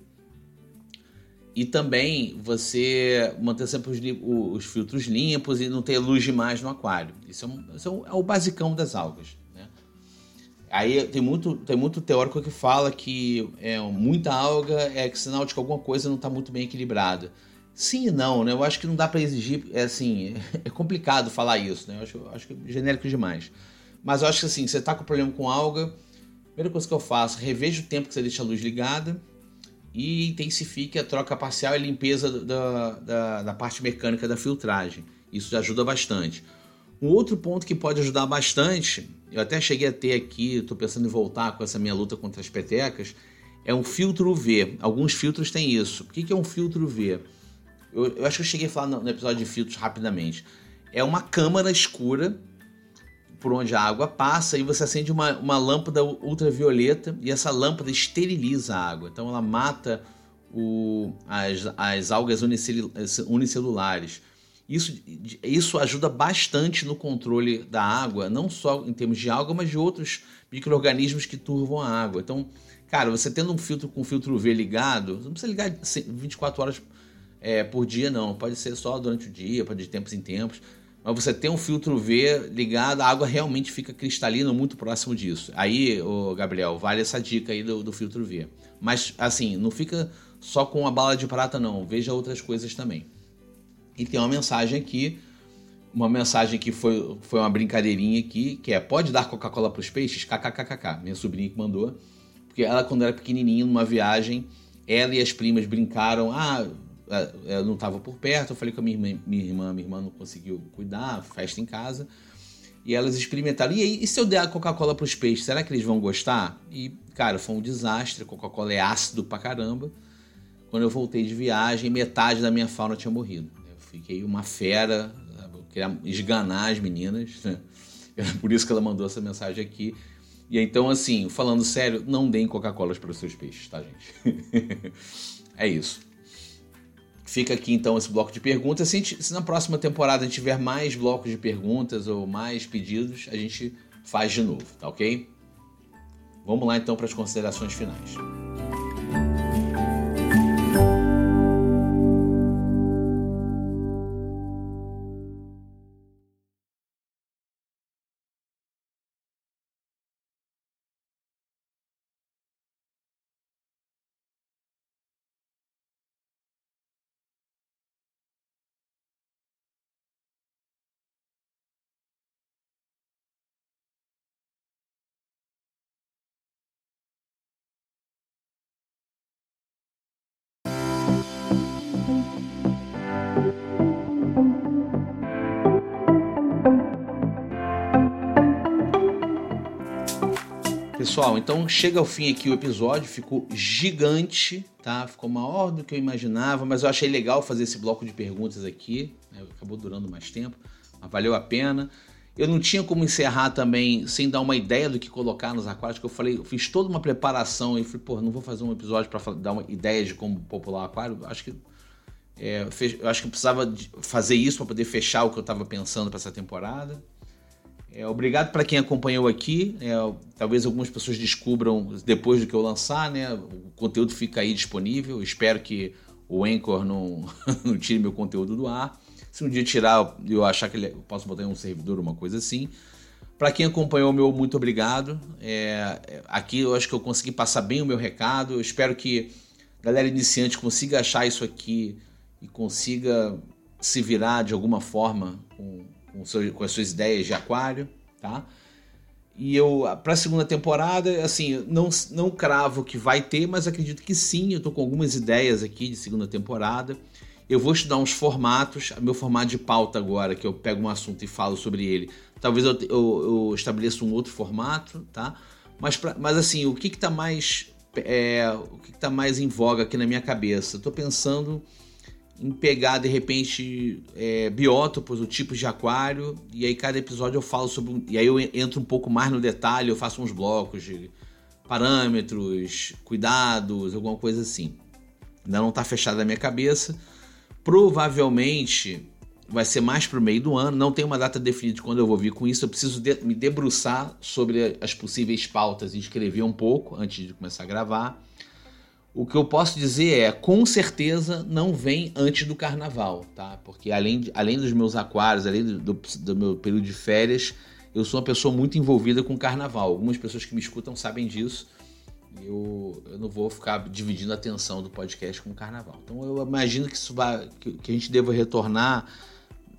S1: e também você manter sempre os, os, filtros limpos e não ter luz demais no aquário. Isso é, um, isso é, é o basicão das algas. Aí tem muito, tem muito teórico que fala que é, muita alga é sinal de que alguma coisa não está muito bem equilibrada. Sim e não, né? Eu acho que não dá para exigir, é assim, (laughs) é complicado falar isso, né? Eu acho, acho que é genérico demais. Mas eu acho que assim, você está com problema com alga, a primeira coisa que eu faço, reveja o tempo que você deixa a luz ligada, e intensifique a troca parcial e limpeza da, da, da parte mecânica da filtragem. Isso ajuda bastante. Um outro ponto que pode ajudar bastante, eu até cheguei a ter aqui, estou pensando em voltar com essa minha luta contra as petecas, é um filtro UV. Alguns filtros têm isso. O que é um filtro UV? Eu, eu acho que eu cheguei a falar no, episódio de filtros rapidamente. É uma câmara escura por onde a água passa e você acende uma, uma lâmpada ultravioleta e essa lâmpada esteriliza a água. Então ela mata o, as, as algas unicelulares. Isso, isso ajuda bastante no controle da água, não só em termos de água, mas de outros micro-organismos que turvam a água. Então, cara, você tendo um filtro com filtro UV ligado, não precisa ligar 24 horas é, por dia, não. Pode ser só durante o dia, pode de tempos em tempos mas você tem um filtro V ligado, a água realmente fica cristalina muito próximo disso. Aí, o Gabriel, vale essa dica aí do, do, filtro V. Mas, assim, não fica só com a bala de prata, não. Veja outras coisas também. E tem uma mensagem aqui, uma mensagem que foi, foi uma brincadeirinha aqui, que é: pode dar Coca-Cola para os peixes? KKKKK. Minha sobrinha que mandou. Porque ela, quando era pequenininha, numa viagem, ela e as primas brincaram. Ah, é, eu não estava por perto, eu falei com a minha irmã, minha irmã, minha irmã não conseguiu cuidar, festa em casa. E elas experimentaram. E, aí, e se eu der a Coca-Cola para os peixes, será que eles vão gostar? E, cara, foi um desastre. Coca-Cola é ácido pra caramba. Quando eu voltei de viagem, metade da minha fauna tinha morrido. Fiquei uma fera, eu queria esganar as meninas. Né? (laughs) Por isso que ela mandou essa mensagem aqui. E então, assim, falando sério, não deem Coca-Cola para os seus peixes, tá, gente? (laughs) é isso. Fica aqui então esse bloco de perguntas. Se, gente, se, na próxima temporada a gente tiver mais blocos de perguntas ou mais pedidos, a gente faz de novo, tá ok? Vamos lá então para as considerações finais. Pessoal, então chega ao fim aqui o episódio, ficou gigante, tá? Ficou maior do que eu imaginava, mas eu achei legal fazer esse bloco de perguntas aqui, né? acabou durando mais tempo, mas valeu a pena. Eu não tinha como encerrar também sem dar uma ideia do que colocar nos aquários, que eu falei, eu fiz toda uma preparação e falei, pô, não vou fazer um episódio para dar uma ideia de como popular o aquário. Acho que é, eu acho que eu precisava fazer isso para poder fechar o que eu estava pensando para essa temporada. É, obrigado para quem acompanhou aqui. É, talvez algumas pessoas descubram depois do que eu lançar, né? O conteúdo fica aí disponível. Espero que o Anchor não, (laughs) não tire meu conteúdo do ar. Se um dia tirar, eu achar que ele, eu posso botar em um servidor, uma coisa assim. Para quem acompanhou, meu muito obrigado. É, aqui eu acho que eu consegui passar bem o meu recado. Eu espero que a galera iniciante consiga achar isso aqui e consiga se virar de alguma forma com com, seu, com as suas ideias de aquário, tá? E eu, para a segunda temporada, assim, não, não cravo que vai ter, mas acredito que sim. Eu tô com algumas ideias aqui de segunda temporada. Eu vou estudar uns formatos. Meu formato de pauta agora, que eu pego um assunto e falo sobre ele. Talvez eu, eu, eu estabeleça um outro formato, tá? Mas, pra, mas assim, o que que tá mais... É, o que, que tá mais em voga aqui na minha cabeça? Tô pensando em pegar de repente é, biótopos, o tipos de aquário, e aí cada episódio eu falo sobre. E aí eu entro um pouco mais no detalhe, eu faço uns blocos de parâmetros, cuidados, alguma coisa assim. Ainda não está fechado na minha cabeça. Provavelmente vai ser mais para o meio do ano, não tem uma data definida de quando eu vou vir com isso. Eu preciso de, me debruçar sobre as possíveis pautas e escrever um pouco antes de começar a gravar. O que eu posso dizer é, com certeza não vem antes do carnaval, tá? Porque além, de, além dos meus aquários, além do, do, do, meu período de férias, eu sou uma pessoa muito envolvida com carnaval. Algumas pessoas que me escutam sabem disso. Eu, eu não vou ficar dividindo a atenção do podcast com o carnaval. Então eu imagino que isso vai, que, que a gente deva retornar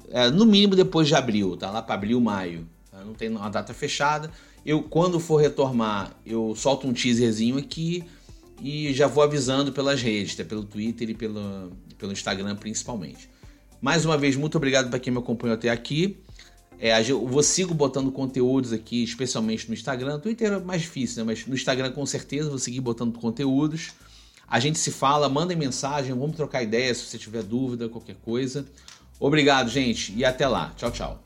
S1: é, no mínimo depois de abril, tá? Lá para abril, maio. Tá? Não tem uma data fechada. Eu, quando for retornar, eu solto um teaserzinho aqui e já vou avisando pelas redes, tá? pelo Twitter e pelo, pelo Instagram principalmente. Mais uma vez, muito obrigado para quem me acompanhou até aqui. É, eu vou sigo botando conteúdos aqui, especialmente no Instagram. No Twitter é mais difícil, né? Mas no Instagram com certeza vou seguir botando conteúdos. A gente se fala, mandem mensagem, vamos trocar ideias se você tiver dúvida, qualquer coisa. Obrigado, gente, e até lá. Tchau, tchau.